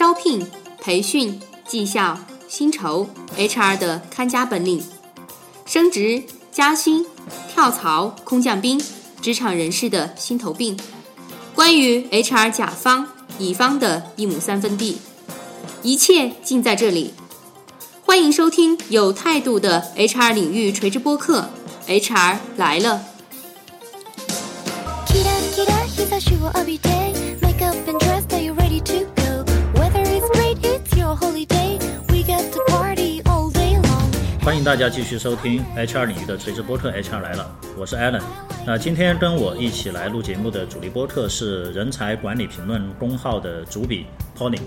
招聘、培训、绩效、薪酬、HR 的看家本领，升职、加薪、跳槽、空降兵，职场人士的心头病。关于 HR 甲方、乙方的一亩三分地，一切尽在这里。欢迎收听有态度的 HR 领域垂直播客，HR 来了。迎大家继续收听 HR 领域的垂直播客 HR 来了，我是 Allen。那今天跟我一起来录节目的主力播客是人才管理评论公号的主笔 Pony。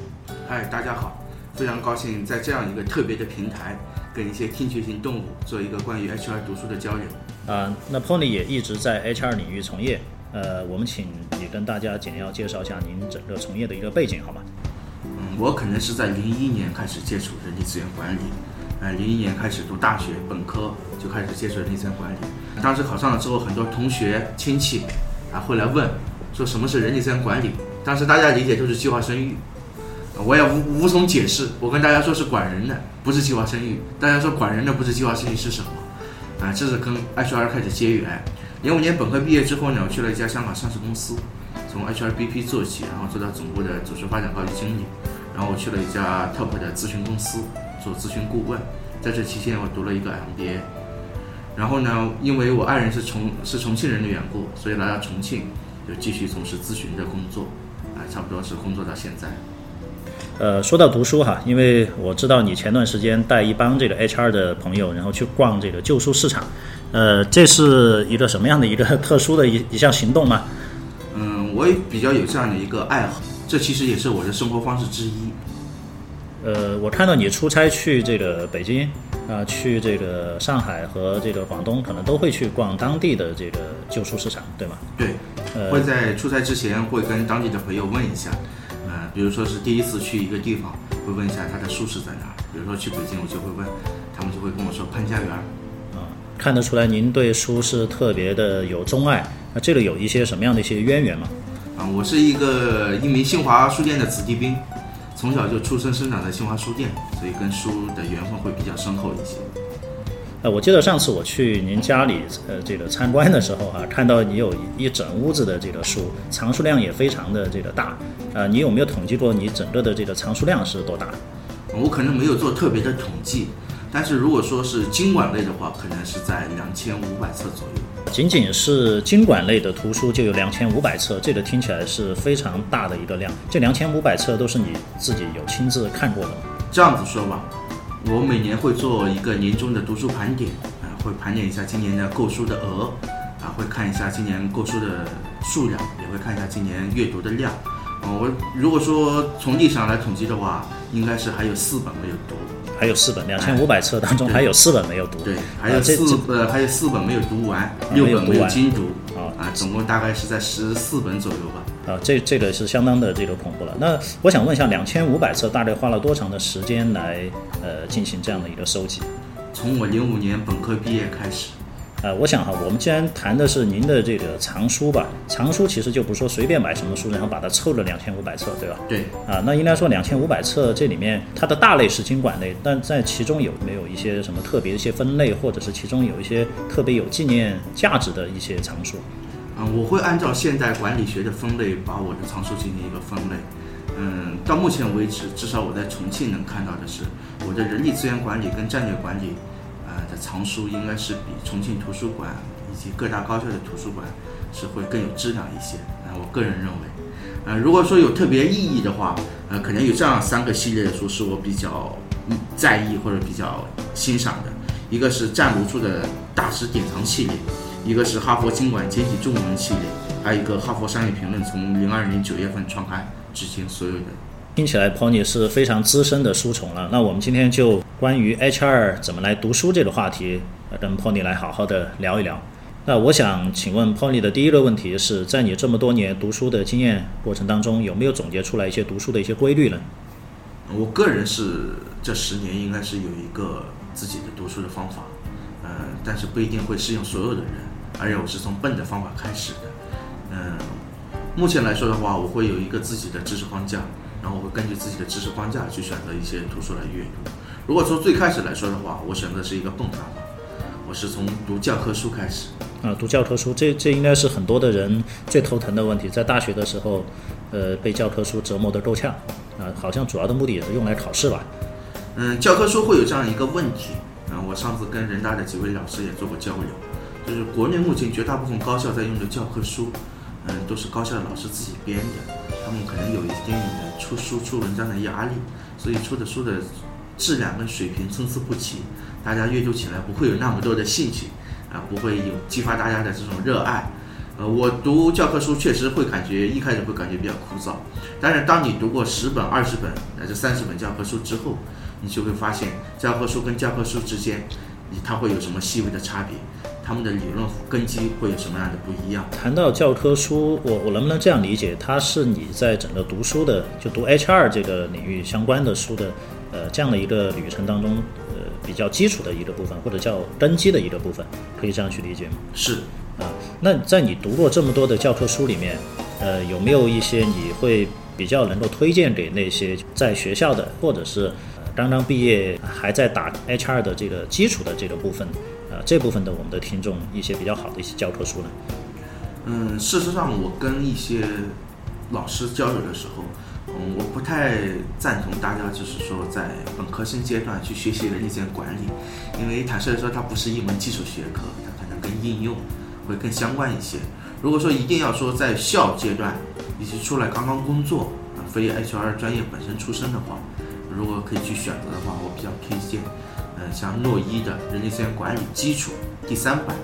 嗨，大家好，非常高兴在这样一个特别的平台，跟一些听觉型动物做一个关于 HR 读书的交流。啊、那 Pony 也一直在 HR 领域从业。呃，我们请你跟大家简要介绍一下您整个从业的一个背景，好吗？嗯，我可能是在零一年开始接触人力资源管理，呃，零一年开始读大学本科就开始接触人力资源管理。当时考上了之后，很多同学亲戚啊会来问，说什么是人力资源管理？当时大家理解就是计划生育，我也无无从解释。我跟大家说是管人的，不是计划生育。大家说管人的不是计划生育是什么？啊，这是跟 HR 开始结缘。零五年本科毕业之后呢，我去了一家香港上市公司，从 HRBP 做起，然后做到总部的组织发展高级经理，然后我去了一家 top 的咨询公司做咨询顾问，在这期间我读了一个 MBA，然后呢，因为我爱人是重是重庆人的缘故，所以来到重庆就继续从事咨询的工作，啊，差不多是工作到现在。呃，说到读书哈，因为我知道你前段时间带一帮这个 HR 的朋友，然后去逛这个旧书市场，呃，这是一个什么样的一个特殊的一一项行动吗？嗯，我也比较有这样的一个爱好，这其实也是我的生活方式之一。呃，我看到你出差去这个北京啊、去这个上海和这个广东，可能都会去逛当地的这个旧书市场，对吗？对，呃会在出差之前会跟当地的朋友问一下，呃，比如说是第一次去一个地方，会问一下他的书市在哪儿。比如说去北京，我就会问，他们就会跟我说潘家园儿。啊，看得出来您对书是特别的有钟爱。那这个有一些什么样的一些渊源吗？啊，我是一个一名新华书店的子弟兵，从小就出生生长在新华书店，所以跟书的缘分会比较深厚一些。呃，我记得上次我去您家里呃这个参观的时候啊，看到你有一整屋子的这个书，藏书量也非常的这个大。呃，你有没有统计过你整个的这个藏书量是多大？我可能没有做特别的统计，但是如果说是经管类的话，可能是在两千五百册左右。仅仅是经管类的图书就有两千五百册，这个听起来是非常大的一个量。这两千五百册都是你自己有亲自看过的吗？这样子说吧，我每年会做一个年终的读书盘点，啊、会盘点一下今年的购书的额，啊、会看一下今年购书的数量，也会看一下今年阅读的量。哦，我如果说从历史上来统计的话，应该是还有四本没有读。还有四本，两千五百册当中还有四本没有读。对，还有啊这四、呃还有四本没有读完，六本没有精读。啊啊，总共大概是在十四本左右吧。啊，这这个是相当的这个恐怖了。那我想问一下，两千五百册大概花了多长的时间来呃进行这样的一个收集？从我零五年本科毕业开始，呃，我想哈，我们既然谈的是您的这个藏书吧，藏书其实就不是说随便买什么书，然后把它凑了两千五百册，对吧？对，啊，那应该说两千五百册这里面它的大类是经管类，但在其中有没有一些什么特别一些分类，或者是其中有一些特别有纪念价值的一些藏书？嗯，我会按照现代管理学的分类，把我的藏书进行一个分类。嗯，到目前为止，至少我在重庆能看到的是，我的人力资源管理跟战略管理，藏书应该是比重庆图书馆以及各大高校的图书馆是会更有质量一些。啊，我个人认为，呃，如果说有特别意义的话，呃，可能有这样三个系列的书是我比较在意或者比较欣赏的，一个是湛卢处的大师典藏系列。一个是哈佛经管简体中文系列，还有一个哈佛商业评论从零二年九月份创刊至今所有的。听起来 Pony 是非常资深的书虫了。那我们今天就关于 HR 怎么来读书这个话题，跟 Pony 来好好的聊一聊。那我想请问 Pony 的第一个问题是在你这么多年读书的经验过程当中，有没有总结出来一些读书的一些规律呢？我个人是这十年应该是有一个自己的读书的方法，呃，但是不一定会适用所有的人，而且我是从笨的方法开始的。嗯、目前来说的话，我会有一个自己的知识框架，然后我会根据自己的知识框架去选择一些图书来阅读。如果说最开始来说的话，我选择是一个蹦跶法，我是从读教科书开始。啊，读教科书，这这应该是很多的人最头疼的问题。在大学的时候，呃，被教科书折磨得够呛，啊，好像主要的目的也是用来考试吧。嗯，教科书会有这样一个问题，啊，我上次跟人大的几位老师也做过交流，就是国内目前绝大部分高校在用的教科书，嗯，都是高校的老师自己编的，他们可能有一定的出书出文章的压力，所以出的书的质量跟水平参差不齐，大家阅读起来不会有那么多的兴趣，啊，不会有激发大家的这种热爱。呃，我读教科书确实会感觉一开始会感觉比较枯燥，但是当你读过十本、二十本乃至三十本教科书之后，你就会发现教科书跟教科书之间，它会有什么细微的差别，他们的理论根基会有什么样的不一样。谈到教科书，我我能不能这样理解？它是你在整个读书的，就读 HR 这个领域相关的书的，呃，这样的一个旅程当中，呃，比较基础的一个部分，或者叫根基的一个部分，可以这样去理解吗？是，啊，那在你读过这么多的教科书里面，呃，有没有一些你会比较能够推荐给那些在学校的，或者是呃刚刚毕业还在打 HR 的这个基础的这个部分，呃，这部分的我们的听众一些比较好的一些教科书呢？嗯，事实上我跟一些老师交流的时候，嗯，我不太赞同大家就是说在本科生阶段去学习人力资源管理，因为坦率地说它不是一门基础学科，它可能跟应用会更相关一些。如果说一定要说在校阶段以及出来刚刚工作啊，非 HR 专业本身出身的话，如果可以去选择的话，我比较推荐，像诺一的人力资源管理基础第三版，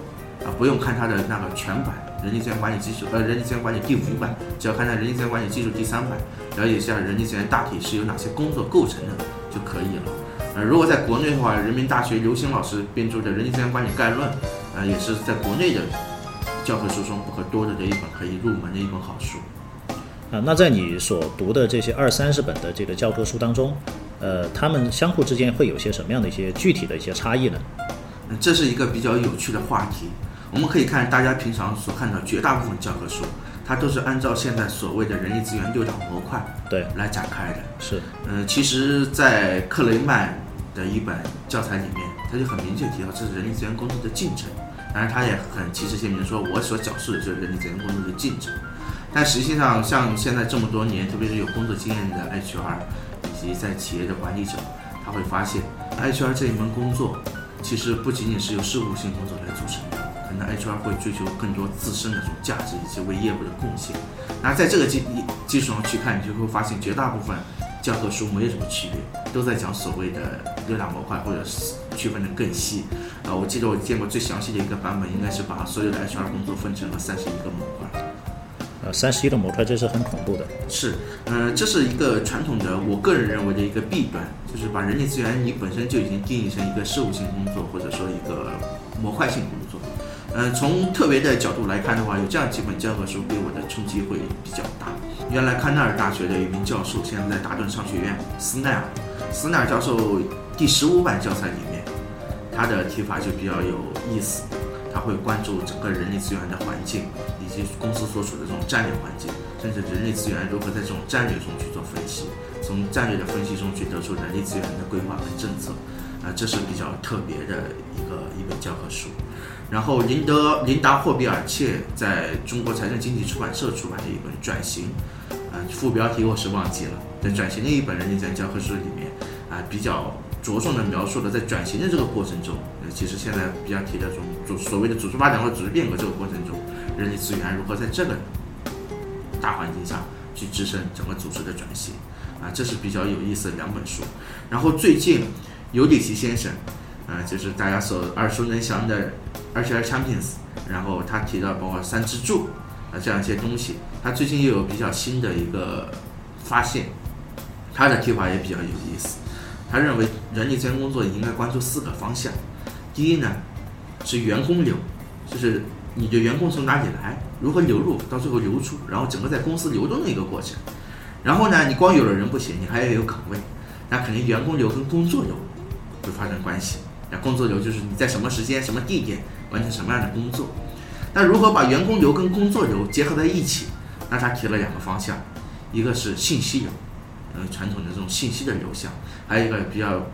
啊，不用看它的那个全版，人力资源管理基础，呃，人力资源管理第五版，只要看它人力资源管理基础第三版，了解一下人力资源大体是由哪些工作构成的就可以了。呃，如果在国内的话，人民大学刘星老师编著的《人力资源管理概论》，呃，也是在国内的教科书中不可多得的一本可以入门的一本好书。啊，那在你所读的这些二三十本的这个教科书当中，呃，他们相互之间会有些什么样的一些具体的一些差异呢？嗯这是一个比较有趣的话题。我们可以看大家平常所看到绝大部分教科书，它都是按照现在所谓的人力资源六大模块对，来展开的。是，嗯，其实，在克雷曼的一本教材里面，他就很明确提到这是人力资源工作的进程。当然，他也很旗帜鲜明地说，我所讲述的就是人力资源工作的进程。但实际上，像现在这么多年，特别是有工作经验的 HR 以及在企业的管理者，他会发现，HR 这一门工作其实不仅仅是由事务性工作来组成的，可能 HR 会追求更多自身的这种价值以及为业务的贡献。那在这个基基础上去看，你就会发现绝大部分教科书没有什么区别，都在讲所谓的六大模块，或者是区分的更细。啊，我记得我见过最详细的一个版本，应该是把所有的 HR 工作分成了三十一个模块。三十一的模块，这是很恐怖的。是，嗯、这是一个传统的，我个人认为的一个弊端，就是把人力资源你本身就已经定义成一个事务性工作，或者说一个模块性工作。嗯、从特别的角度来看的话，有这样几本教科书给我的冲击会比较大。原来康奈尔大学的一名教授，现在在达顿商学院，斯奈尔，斯奈尔教授第十五版教材里面，他的提法就比较有意思。他会关注整个人力资源的环境，以及公司所处的这种战略环境，甚至人力资源如何在这种战略中去做分析，从战略的分析中去得出人力资源的规划跟政策，啊、这是比较特别的一个一本教科书。然后林德林达霍比尔切在中国财政经济出版社出版的一本《转型》，啊、副标题我是忘记了，在《转型》的一本人力资源教科书里面，啊、比较着重的描述了在转型的这个过程中，呃，其实现在比较提的这种组所谓的组织发展或组织变革这个过程中，人力资源如何在这个大环境下去支撑整个组织的转型，啊，这是比较有意思的两本书。然后最近尤里奇先生，啊，就是大家所耳熟能详的 HR Champions，然后他提到包括三支柱啊这样一些东西，他最近又有比较新的一个发现，他的提法也比较有意思。他认为人力资源工作应该关注四个方向。第一呢是员工流，就是你的员工从哪里来，如何流入，到最后流出，然后整个在公司流动的一个过程。然后呢，你光有了人不行，你还要有岗位，那肯定员工流跟工作流会发生关系。那工作流就是你在什么时间、什么地点完成什么样的工作。那如何把员工流跟工作流结合在一起？那他提了两个方向，一个是信息流，嗯传统的这种信息的流向，还有一个比较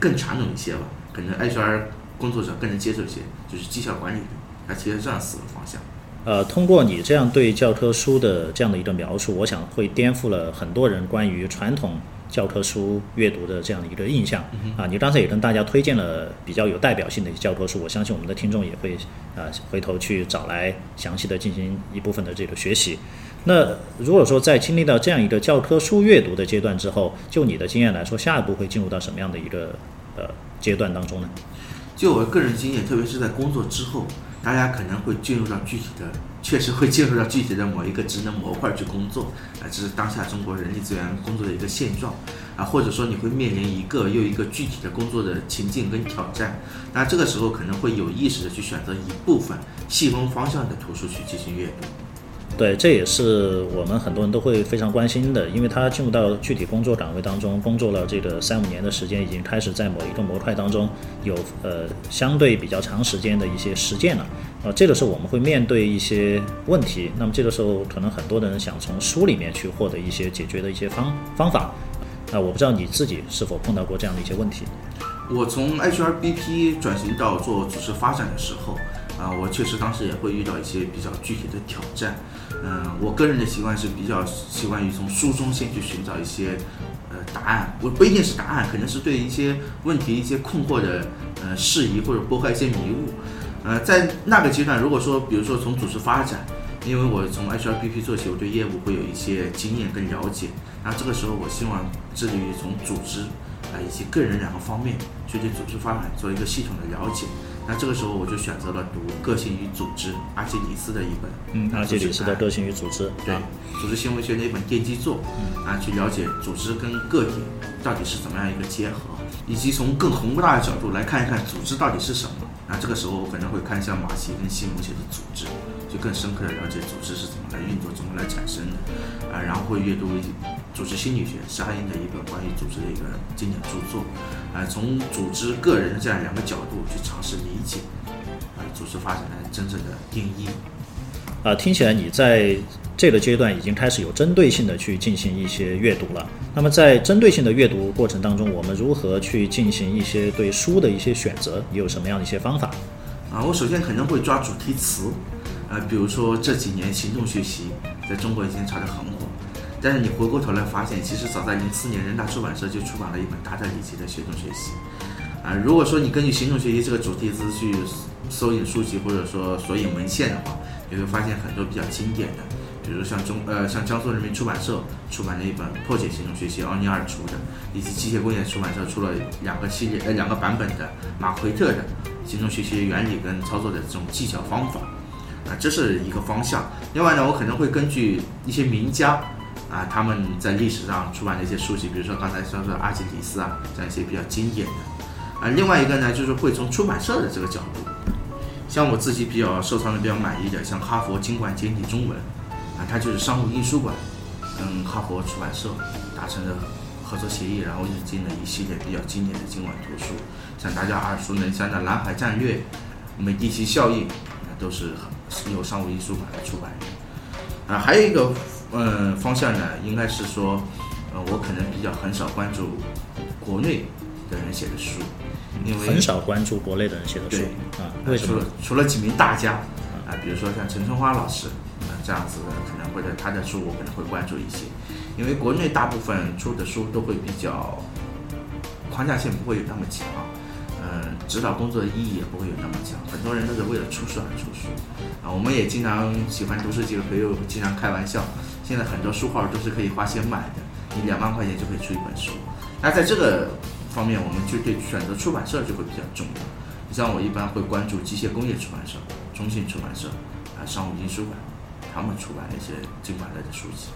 更传统一些吧，可能 HR 工作者更能接受一些，就是绩效管理的，它其实这样四个方向。呃，通过你这样对教科书的这样的一个描述，我想会颠覆了很多人关于传统教科书阅读的这样的一个印象啊。你刚才也跟大家推荐了比较有代表性的一些教科书，我相信我们的听众也会啊回头去找来详细的进行一部分的这个学习。那如果说在经历到这样一个教科书阅读的阶段之后，就你的经验来说，下一步会进入到什么样的一个呃阶段当中呢？就我个人经验，特别是在工作之后，大家可能会进入到具体的，确实会进入到具体的某一个职能模块去工作，啊，这是当下中国人力资源工作的一个现状，啊，或者说你会面临一个又一个具体的工作的情境跟挑战，那这个时候可能会有意识的去选择一部分细分方向的图书去进行阅读。对，这也是我们很多人都会非常关心的，因为他进入到具体工作岗位当中，工作了这个三五年的时间，已经开始在某一个模块当中有呃相对比较长时间的一些实践了。呃，这个时候我们会面对一些问题，那么这个时候可能很多的人想从书里面去获得一些解决的一些方方法。啊、我不知道你自己是否碰到过这样的一些问题。我从 HRBP 转型到做组织发展的时候，啊、我确实当时也会遇到一些比较具体的挑战。嗯、我个人的习惯是比较习惯于从书中先去寻找一些呃答案，不不一定是答案，可能是对一些问题、一些困惑的呃事宜或者拨开一些迷雾。呃，在那个阶段，如果说比如说从组织发展，因为我从 HRBP 做起，我对业务会有一些经验跟了解。那这个时候，我希望致力于从组织啊、以及个人两个方面去对组织发展做一个系统的了解。那这个时候，我就选择了读《个性与组织》阿基里斯的一本，嗯，啊阿基里斯的个性与组织，对啊，组织行为学的一本奠基作，嗯啊，去了解组织跟个体到底是怎么样一个结合，以及从更宏大的角度来看一看组织到底是什么。那这个时候我可能会看一下马奇跟西蒙写的《组织》，就更深刻的了解组织是怎么来运作、怎么来产生的，啊，然后会阅读组织心理学沙因的一本关于组织的一个经典著作，啊，从组织、个人这样两个角度去尝试理解，啊，组织发展的真正的定义。啊，听起来你在这个阶段已经开始有针对性的去进行一些阅读了。那么在针对性的阅读过程当中，我们如何去进行一些对书的一些选择？你有什么样的一些方法？啊，我首先可能会抓主题词，啊，比如说这几年行动学习在中国已经炒得很火，但是你回过头来发现，其实早在零四年人大出版社就出版了一本达特里奇的行动学习，啊，如果说你根据行动学习这个主题词去搜引书籍或者说索引文献的话，你会发现很多比较经典的，比如像中呃像江苏人民出版社出版的一本破解行动学习奥尼尔出的，以及机械工业出版社出了两个系列呃两个版本的马奎特的行动学习原理跟操作的这种技巧方法，啊，这是一个方向。另外呢，我可能会根据一些名家啊他们在历史上出版的一些书籍，比如说刚才说的阿基里斯啊这样一些比较经典的，啊，另外一个呢就是会从出版社的这个角度。像我自己比较收藏的比较满意的，像哈佛经管简体中文，啊，它就是商务印书馆跟哈佛出版社达成的合作协议，然后引进了一系列比较经典的经管图书，像大家耳熟能详的《蓝海战略》《美第奇效应》，都是由商务印书馆来出版的。啊，还有一个呃方向呢，应该是说，呃，我可能比较很少关注国内的人写的书，因为很少关注国内的人写的书啊？为什么除了？除了几名大家啊，比如说像陈春花老师啊这样子的，可能会的他的书我可能会关注一些，因为国内大部分出的书都会比较框架性不会有那么强，嗯，指导工作的意义也不会有那么强，很多人都是为了出书而出书啊。我们也经常喜欢读书几个朋友经常开玩笑，现在很多书号都是可以花钱买的，你两万块钱就可以出一本书。那在这个方面，我们就对选择出版社就会比较重要。你像我一般会关注机械工业出版社、中信出版社啊、商务印书馆，他们出版的一些经管类的书籍。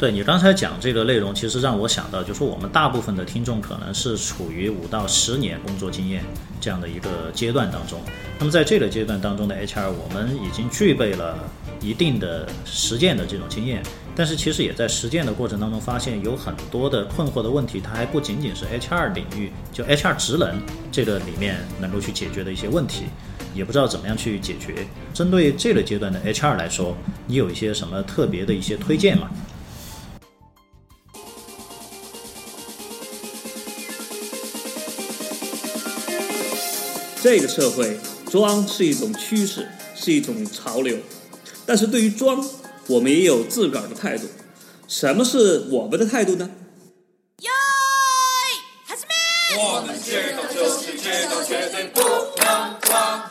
对你刚才讲这个内容，其实让我想到，就是说我们大部分的听众可能是处于五到十年工作经验这样的一个阶段当中。那么在这个阶段当中的 HR，我们已经具备了一定的实践的这种经验，但是其实也在实践的过程当中发现有很多的困惑的问题，它还不仅仅是 HR 领域，就 HR 职能这个里面能够去解决的一些问题。也不知道怎么样去解决。针对这个阶段的 HR 来说，你有一些什么特别的一些推荐吗？这个社会装是一种趋势，是一种潮流，但是对于装，我们也有自个儿的态度。什么是我们的态度呢？我们知道就是知道，绝对不能装，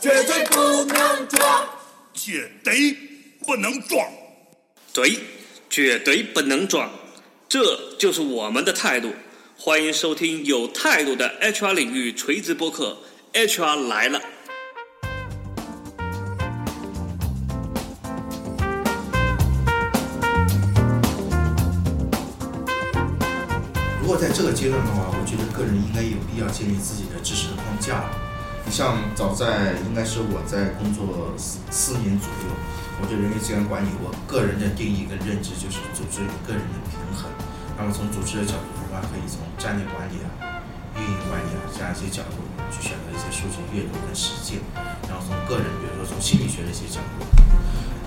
绝对不能装。绝对不能装。对，绝对不能装，这就是我们的态度。欢迎收听有态度的 HR 领域垂直播客，HR 来了。如果在这个阶段的话，我觉得个人应该有必要建立自己的知识框架。像早在应该是我在工作四四年左右，我对人力资源管理，我个人的定义跟认知就是组织与个人的平衡。那么从组织的角度的话，可以从战略管理啊、运营管理啊这样一些角度去选择一些数据阅读跟实践，然后从个人，比如说从心理学的一些角度，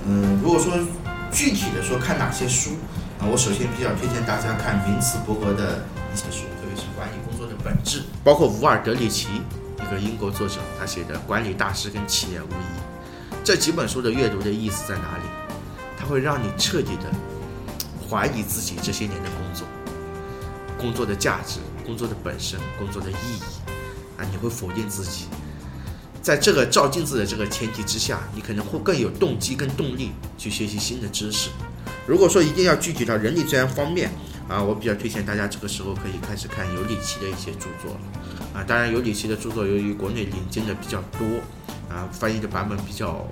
嗯，如果说具体的说看哪些书啊，我首先比较推荐大家看明茨伯格的一些书，特别是管理工作的本质，包括伍尔德里奇个英国作者他写的《管理大师跟企业无疑》这几本书的阅读的意思在哪里？它会让你彻底的怀疑自己这些年的工作，工作的价值、工作的本身、工作的意义啊，你会否定自己。在这个照镜子的这个前提之下，你可能会更有动机跟动力去学习新的知识。如果说一定要具体到人力资源方面啊，我比较推荐大家这个时候可以开始看尤里奇的一些著作了啊。当然，尤里奇的著作由于国内引进的比较多啊，翻译的版本比较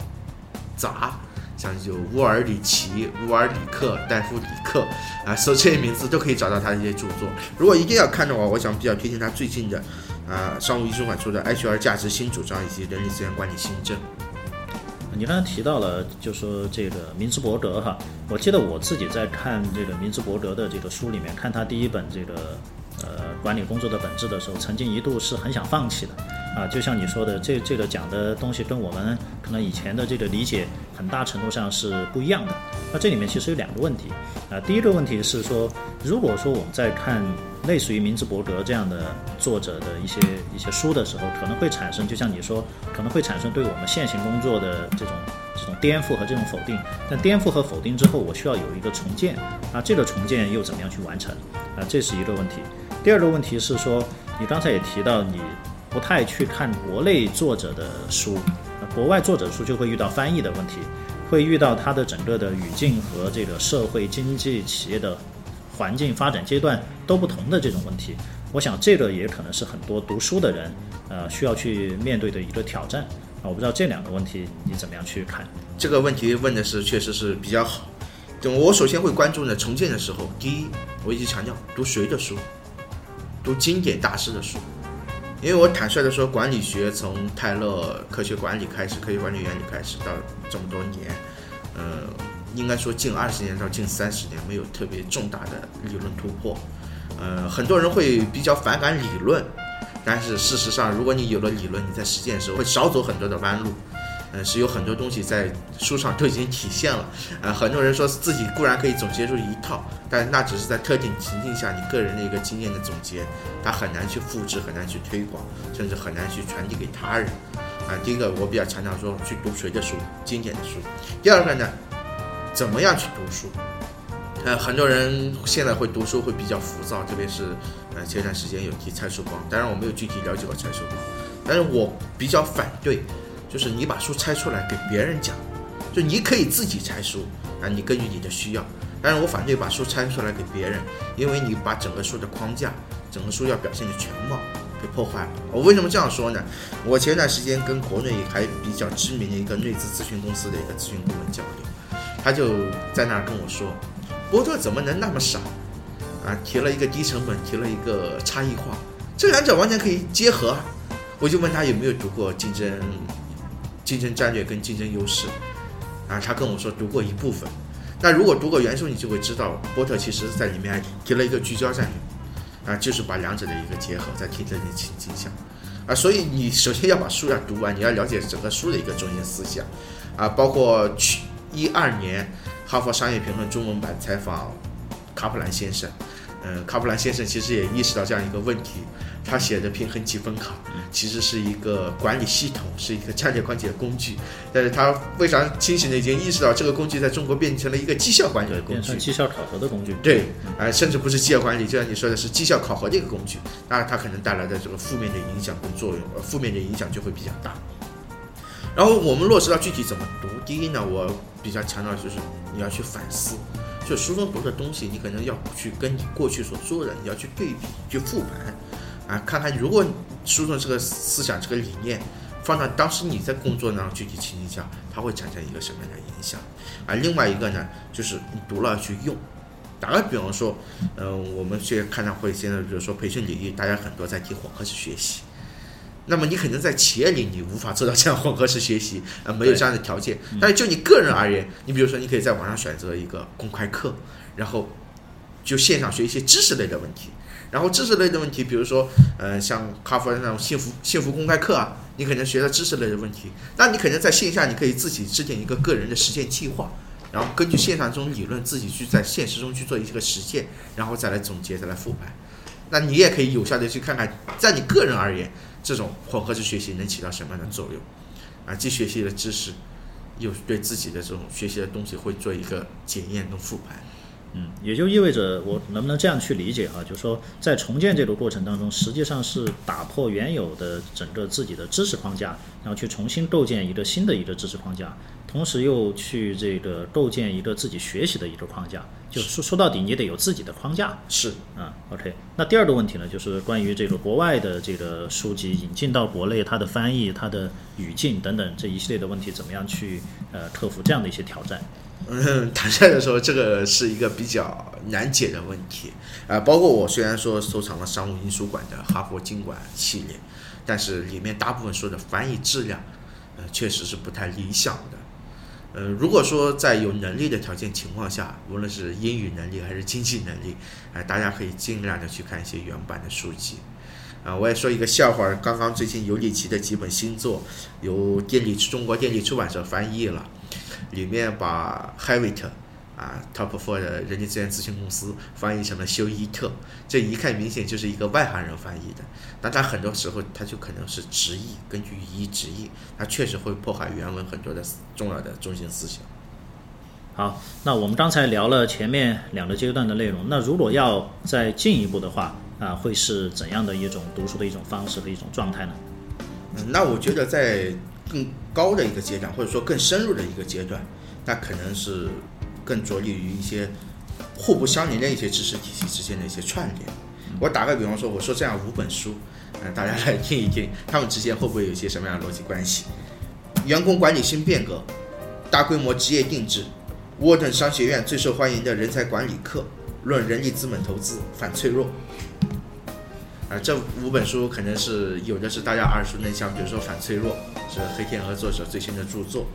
杂，像有乌尔里奇、乌尔里克、戴夫里克啊，搜这些名字都可以找到他的一些著作。如果一定要看的话，我想比较推荐他最近的啊商务印书馆出的《HR 价值新主张》以及《人力资源管理新政》。你刚才提到了，就说这个明治伯格哈，我记得我自己在看这个明治伯格的这个书里面，看他第一本这个呃管理工作的本质的时候，曾经一度是很想放弃的啊。就像你说的，这这个讲的东西跟我们可能以前的这个理解很大程度上是不一样的。那这里面其实有两个问题啊，第一个问题是说，如果说我们在看类似于明茨伯格这样的作者的一些一些书的时候，可能会产生，就像你说，可能会产生对我们现行工作的这种这种颠覆和这种否定。但颠覆和否定之后，我需要有一个重建啊，这个重建又怎么样去完成啊？这是一个问题。第二个问题是说，你刚才也提到你不太去看国内作者的书，国外作者书就会遇到翻译的问题，会遇到它的整个的语境和这个社会经济企业的环境发展阶段都不同的这种问题。我想这个也可能是很多读书的人呃需要去面对的一个挑战啊。我不知道这两个问题你怎么样去看？这个问题问的是确实是比较好。就我首先会关注呢，重建的时候，第一，我一直强调读谁的书，读经典大师的书，因为我坦率的说，管理学从泰勒科学管理开始，科学管理原理开始到这么多年，呃，应该说近二十年到近三十年没有特别重大的理论突破，呃，很多人会比较反感理论，但是事实上，如果你有了理论，你在实践的时候会少走很多的弯路。嗯，是有很多东西在书上都已经体现了。呃，很多人说自己固然可以总结出一套，但那只是在特定情境下你个人的一个经验的总结，它很难去复制，很难去推广，甚至很难去传递给他人。啊，第一个我比较强调说去读谁的书，经典的书。第二个呢，怎么样去读书？呃，很多人现在会读书会比较浮躁，特别是呃前段时间有提蔡曙光，当然我没有具体了解过蔡曙光，但是我比较反对。就是你把书拆出来给别人讲，就你可以自己拆书啊，你根据你的需要。但是我反对把书拆出来给别人，因为你把整个书的框架、整个书要表现的全貌给破坏了。我为什么这样说呢？我前段时间跟国内还比较知名的一个内资咨询公司的一个咨询顾问交流，他就在那儿跟我说：“波特怎么能那么傻啊？提了一个低成本，提了一个差异化，这两者完全可以结合。”。”我就问他有没有读过竞争。竞争战略跟竞争优势，啊，他跟我说读过一部分，那如果读过原书，你就会知道波特其实在里面还提了一个聚焦战略，啊，就是把两者的一个结合，在提这些情境下，啊，所以你首先要把书要读完，你要了解整个书的一个中心思想，啊，包括去一二年《哈佛商业评论》中文版采访卡普兰先生，嗯，卡普兰先生其实也意识到这样一个问题，他写的平衡积分卡其实是一个管理系统，是一个战略管理的工具，但是他非常清醒的已经意识到这个工具在中国变成了一个绩效管理的工具绩效考核的工具。对，啊、甚至不是绩效管理，就像你说的是绩效考核的一个工具，那它可能带来的这个负面的影响跟作用，呃，负面的影响就会比较大。然后我们落实到具体怎么读，第一呢，我比较强调就是你要去反思，就书中读的东西，你可能要去跟你过去所做的，你要去对比，去复盘，啊，看看如果书中这个思想、这个理念放到当时你在工作那具体情境下，它会产生一个什么样的影响？啊，另外一个呢，就是你读了去用。打个比方说，嗯、我们现在开展会，现在比如说培训领域，大家很多在提混合式学习。那么你肯定在企业里你无法做到这样混合式学习，呃，没有这样的条件。但是就你个人而言，你比如说你可以在网上选择一个公开课，然后就线上学一些知识类的问题。然后知识类的问题，比如说，呃，像哈佛那种幸福幸福公开课啊，你可能学到知识类的问题，那你可能在线下你可以自己制定一个个人的实践计划，然后根据线上这种理论，自己去在现实中去做一些个实践，然后再来总结，再来复盘。那你也可以有效的去看看，在你个人而言，这种混合式学习能起到什么样的作用？啊，既学习了知识，又对自己的这种学习的东西会做一个检验跟复盘。嗯，也就意味着我能不能这样去理解哈、就是说在重建这个过程当中，实际上是打破原有的整个自己的知识框架，然后去重新构建一个新的一个知识框架，同时又去这个构建一个自己学习的一个框架。就说说到底，你得有自己的框架。是，啊，OK。那第二个问题呢，就是关于这个国外的这个书籍引进到国内，它的翻译、它的语境等等这一系列的问题，怎么样去呃克服这样的一些挑战？嗯，坦率的说，这个是一个比较难解的问题啊、包括我虽然说收藏了商务印书馆的哈佛经管系列，但是里面大部分书的翻译质量，呃，确实是不太理想的。呃，如果说在有能力的条件情况下，无论是英语能力还是经济能力，哎、大家可以尽量的去看一些原版的书籍。啊、我也说一个笑话，刚刚最近尤里奇的几本新作由电力中国电力出版社翻译了。里面把 Havit 啊 Top Four 的人力资源咨询公司翻译成了休伊特，这一看明显就是一个外行人翻译的。但他很多时候他就可能是直译，根据语义直译，他确实会破坏原文很多的重要的中心思想。好，那我们刚才聊了前面两个阶段的内容，那如果要再进一步的话，啊，会是怎样的一种读书的一种方式和一种状态呢？嗯，那我觉得在更高的一个阶段，或者说更深入的一个阶段，那可能是更着力于一些互不相连的一些知识体系之间的一些串联。我打个比方说，我说这样五本书，嗯、大家来听一听，它们之间会不会有一些什么样的逻辑关系？员工管理新变革，大规模职业定制，沃顿商学院最受欢迎的人才管理课，论人力资本投资反脆弱。啊，这五本书可能是有的是大家耳熟能详，比如说《反脆弱》是黑天鹅作者最新的著作，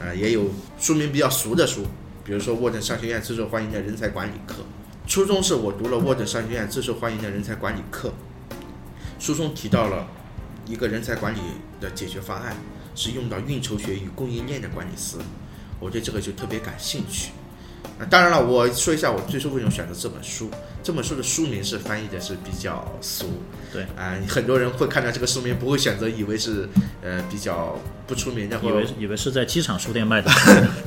啊，也有书名比较俗的书，比如说沃顿商学院最受欢迎的人才管理课。初中是我读了沃顿商学院最受欢迎的人才管理课，书中提到了一个人才管理的解决方案，是用到运筹学与供应链的管理思路，我对这个就特别感兴趣。啊，当然了，我说一下我最初为什么选择这本书。这本书的书名是翻译的是比较俗，对。啊、很多人会看到这个书名不会选择，以为是呃比较不出名的，以为以为是在机场书店卖的，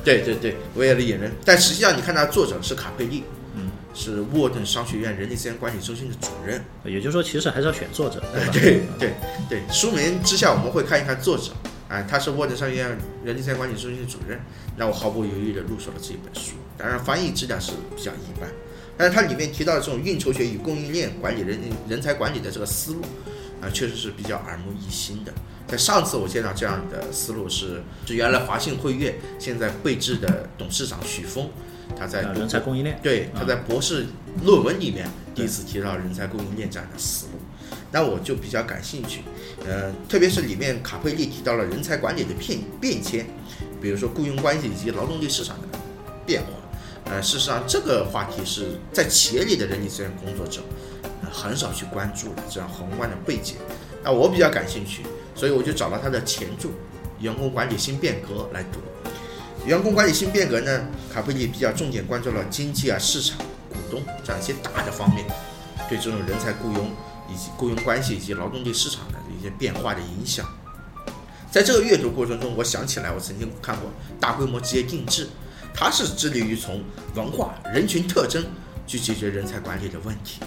对 对对，为了引人，但实际上你看它作者是卡佩利，嗯，是沃顿商学院人力资源管理中心的主任，也就是说，其实还是要选作者，对吧？对对对，书名之下我们会看一看作者，啊、他是沃顿商学院人力资源管理中心的主任，那我毫不犹豫地入手了这一本书。当然，翻译质量是比较一般，但是它里面提到的这种运筹学与供应链管理人人才管理的这个思路，啊、确实是比较耳目一新的。在上次我见到这样的思路是，是原来华信汇悦现在汇智的董事长许峰，他在啊人才供应链，对，他在博士论文里面第一次提到人才供应链这样的思路，那我就比较感兴趣。呃，特别是里面卡佩利提到了人才管理的变变迁，比如说雇佣关系以及劳动力市场的变化。呃，事实上这个话题是在企业里的人力资源工作者，呃，很少去关注的这样宏观的背景。那我比较感兴趣，所以我就找了他的前著《员工管理新变革》来读。员工管理新变革呢，卡佩利比较重点关注了经济啊、市场、股东这样一些大的方面，对这种人才雇佣以及雇佣关系以及劳动力市场的一些变化的影响。在这个阅读过程中，我想起来我曾经看过大规模职业定制，它是致力于从文化、人群特征去解决人才管理的问题。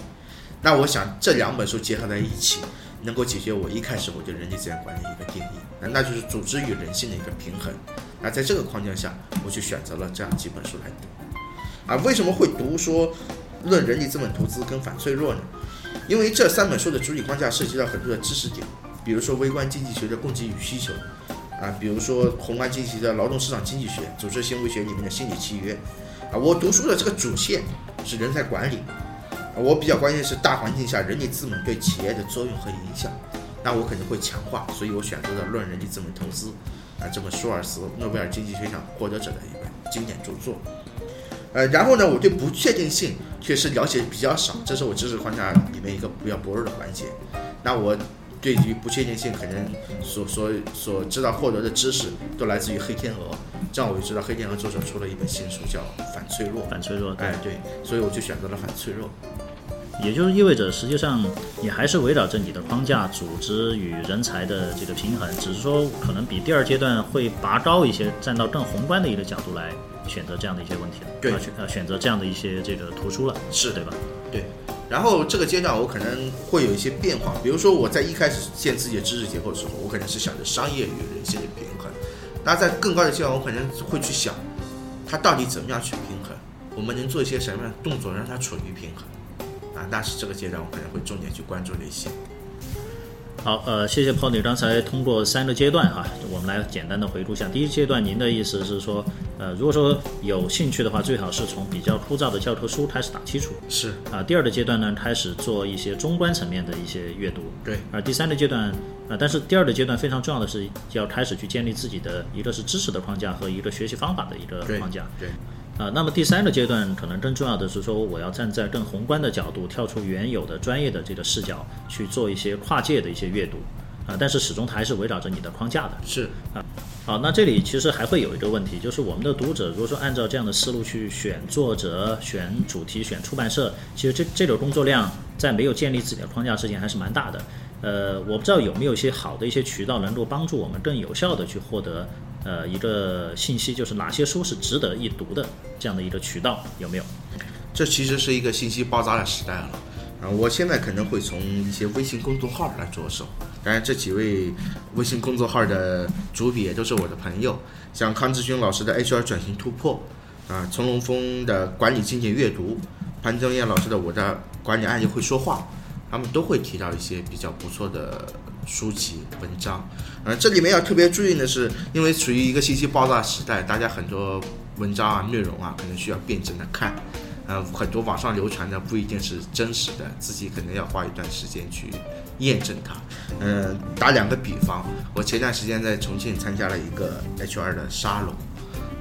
那我想这两本书结合在一起，能够解决我一开始我对人力资源管理一个定义，那那就是组织与人性的一个平衡。那在这个框架下，我就选择了这样几本书来读。啊，为什么会读说《论人力资本投资》跟《反脆弱》呢？因为这三本书的主体框架涉及到很多的知识点，比如说微观经济学的供给与需求，啊，比如说宏观经济的劳动市场经济学、组织行为学里面的心理契约，啊，我读书的这个主线是人才管理，啊我比较关心是大环境下人力资本对企业的作用和影响，那我肯定会强化，所以我选择了《论人力资本投资》，啊，这本舒尔茨诺贝尔经济学奖获得者的一本经典著作。呃，然后呢，我对不确定性确实了解比较少，这是我知识框架里面一个比较薄弱的环节。那我对于不确定性可能所所所知道获得的知识都来自于黑天鹅，这样我就知道黑天鹅作者出了一本新书叫《反脆弱》。反脆弱，哎，对，所以我就选择了反脆弱。也就是意味着，实际上你还是围绕着你的框架、组织与人才的这个平衡，只是说可能比第二阶段会拔高一些，站到更宏观的一个角度来选择这样的一些问题了，对呃选呃选择这样的一些这个图书了，是对吧？对，然后这个阶段我可能会有一些变化，比如说我在一开始建自己的知识结构的时候，我可能是想着商业与人性的平衡，那在更高的阶段，我可能会去想，它到底怎么样去平衡，我们能做一些什么样的动作让它处于平衡，啊，那是这个阶段我可能会重点去关注的一些。好，呃，谢谢 Pony。刚才通过三个阶段哈，我们来简单的回顾一下。第一阶段，您的意思是说，呃，如果说有兴趣的话，最好是从比较枯燥的教科书开始打基础。是啊，第二个阶段呢，开始做一些中观层面的一些阅读。对，而第三个阶段，啊，但是第二个阶段非常重要的是，要开始去建立自己的一个是知识的框架和一个学习方法的一个框架。对，啊，那么第三个阶段可能更重要的是说，我要站在更宏观的角度，跳出原有的专业的这个视角，去做一些跨界的一些阅读。啊，但是始终还是围绕着你的框架的。是好，那这里其实还会有一个问题，就是我们的读者如果说按照这样的思路去选作者、选主题、选出版社，其实这这个工作量在没有建立自己的框架之前还是蛮大的。呃，我不知道有没有一些好的一些渠道能够帮助我们更有效的去获得呃一个信息，就是哪些书是值得一读的这样的一个渠道有没有？这其实是一个信息爆炸的时代了。啊，我现在可能会从一些微信公众号来着手。当然，这几位微信公众号的主笔也都是我的朋友，像康志军老师的 HR 转型突破，啊，丛龙峰的管理经典阅读，潘正燕老师的我的管理案例会说话，他们都会提到一些比较不错的书籍文章。呃，这里面要特别注意的是，因为处于一个信息爆炸时代，大家很多文章啊、内容啊，可能需要辩证的看。呃，很多网上流传的不一定是真实的，自己可能要花一段时间去验证它。嗯、打两个比方，我前段时间在重庆参加了一个 HR 的沙龙，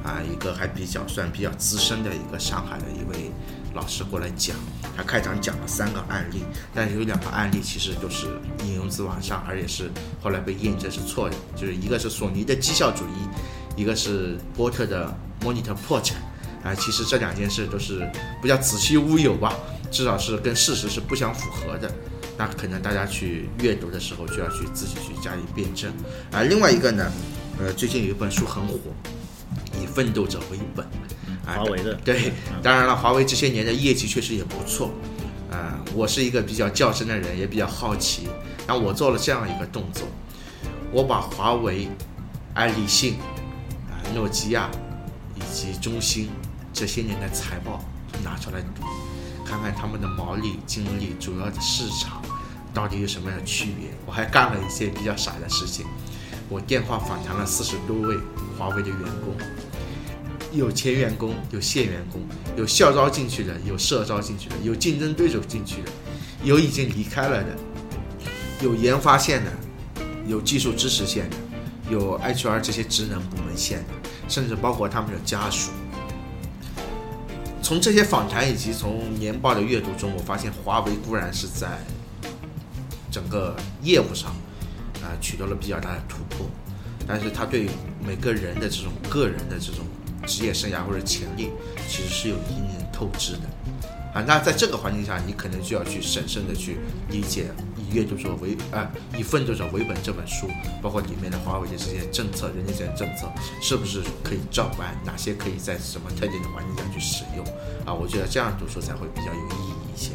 啊，一个还比较算比较资深的一个上海的一位老师过来讲，他开场讲了三个案例，但是有两个案例其实都是引用自网上，而且是后来被验证是错的，就是一个是索尼的绩效主义，一个是波特的 Monitor 破产。啊，其实这两件事都是不叫子虚乌有吧，至少是跟事实是不相符合的。那可能大家去阅读的时候就要去自己去加以辩证。啊，另外一个呢，呃，最近有一本书很火，以奋斗者为本，啊，华为的对，当然了，华为这些年的业绩确实也不错。啊，我是一个比较较真的人，也比较好奇。那我做了这样一个动作，我把华为、爱立信、啊诺基亚以及中兴这些年的财报拿出来，看看他们的毛利、净利、主要的市场到底有什么样的区别。我还干了一些比较傻的事情，我电话访谈了四十多位华为的员工。有前员工，有现员工，有校招进去的，有社招进去的，有竞争对手进去的，有已经离开了的，有研发线的，有技术支持线的，有 HR 这些职能部门线的，甚至包括他们的家属。从这些访谈以及从年报的阅读中，我发现华为固然是在整个业务上啊、取得了比较大的突破，但是它对每个人的这种个人的这种职业生涯或者潜力，其实是有一定的透支的。啊，那在这个环境下，你可能就要去审慎的去理解以阅读者为啊、以奋斗者为本这本书，包括里面的华为的这些政策、人力资源政策，是不是可以照搬？哪些可以在什么特定的环境下去使用？啊，我觉得这样读书才会比较有意义一些。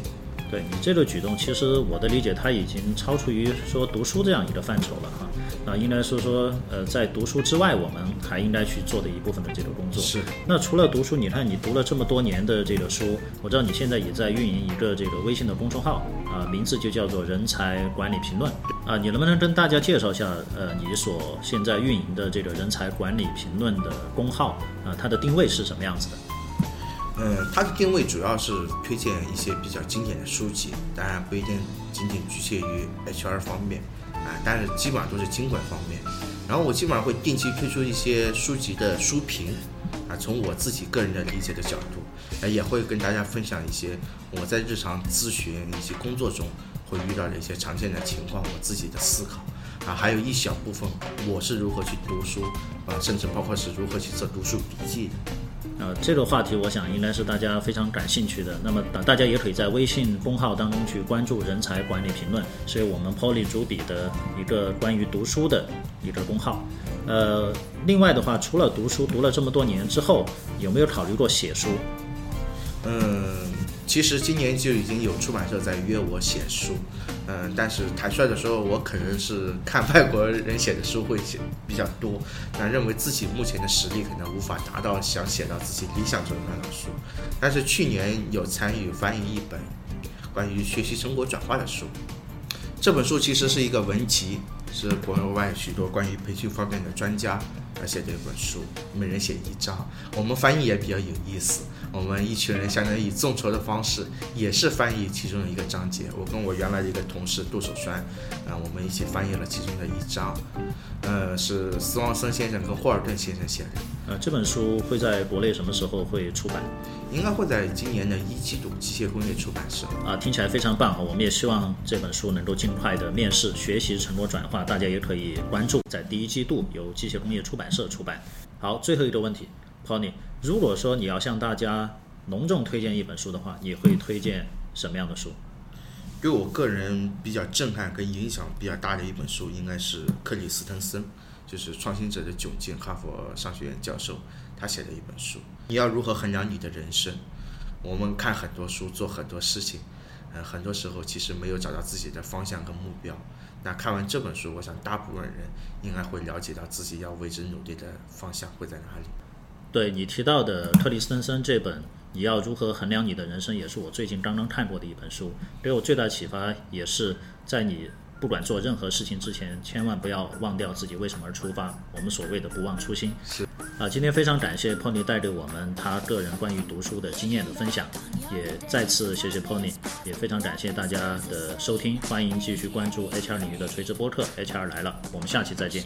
对你这个举动，其实我的理解，它已经超出于说读书这样一个范畴了哈。啊，应该是说，呃，在读书之外，我们还应该去做的一部分的这个工作。是。那除了读书，你看你读了这么多年的这个书，我知道你现在也在运营一个这个微信的公众号，啊，名字就叫做“人才管理评论”。啊，你能不能跟大家介绍一下，呃，你所现在运营的这个人才管理评论的公号，啊，它的定位是什么样子的？嗯，它的定位主要是推荐一些比较经典的书籍，当然不一定仅仅局限于 HR 方面啊，但是基本上都是经管方面。然后我基本上会定期推出一些书籍的书评啊，从我自己个人的理解的角度，呃，也会跟大家分享一些我在日常咨询以及工作中会遇到的一些常见的情况，我自己的思考啊，还有一小部分我是如何去读书啊，甚至包括是如何去做读书笔记的。呃，这个话题我想应该是大家非常感兴趣的。那么，大大家也可以在微信公号当中去关注“人才管理评论”，所以我们 Poly 主笔的一个关于读书的一个公号。呃，另外的话，除了读书，读了这么多年之后，有没有考虑过写书？嗯，其实今年就已经有出版社在约我写书，嗯，但是坦率的说，我可能是看外国人写的书会写比较多，那认为自己目前的实力可能无法达到想写到自己理想中的那种书，但是去年有参与翻译一本关于学习成果转化的书，这本书其实是一个文集，是国内外许多关于培训方面的专家而写的一本书，每人写一章。我们翻译也比较有意思，我们一群人相当于以众筹的方式，也是翻译其中的一个章节。我跟我原来的一个同事杜守栓，啊，我们一起翻译了其中的一章，呃，是斯旺森先生跟霍尔顿先生写的，呃，这本书会在国内什么时候会出版？应该会在今年的一季度机械工业出版社。啊，听起来非常棒啊！我们也希望这本书能够尽快的面世，学习成果转化，大家也可以关注，在第一季度由机械工业出版社出版。好，最后一个问题，Pony，如果说你要向大家隆重推荐一本书的话，你会推荐什么样的书？对我个人比较震撼跟影响比较大的一本书，应该是克里斯滕森，就是《创新者的窘境》，哈佛商学院教授他写的一本书。你要如何衡量你的人生？我们看很多书，做很多事情，呃，很多时候其实没有找到自己的方向跟目标。那看完这本书，我想大部分人应该会了解到自己要为之努力的方向会在哪里。对你提到的克里斯滕森这本《你要如何衡量你的人生》，也是我最近刚刚看过的一本书，给我最大启发也是在你不管做任何事情之前，千万不要忘掉自己为什么而出发。我们所谓的不忘初心。是。啊，今天非常感谢 Pony 带给我们他个人关于读书的经验的分享，也再次谢谢 Pony，也非常感谢大家的收听，欢迎继续关注 HR 领域的垂直播客 HR 来了，我们下期再见。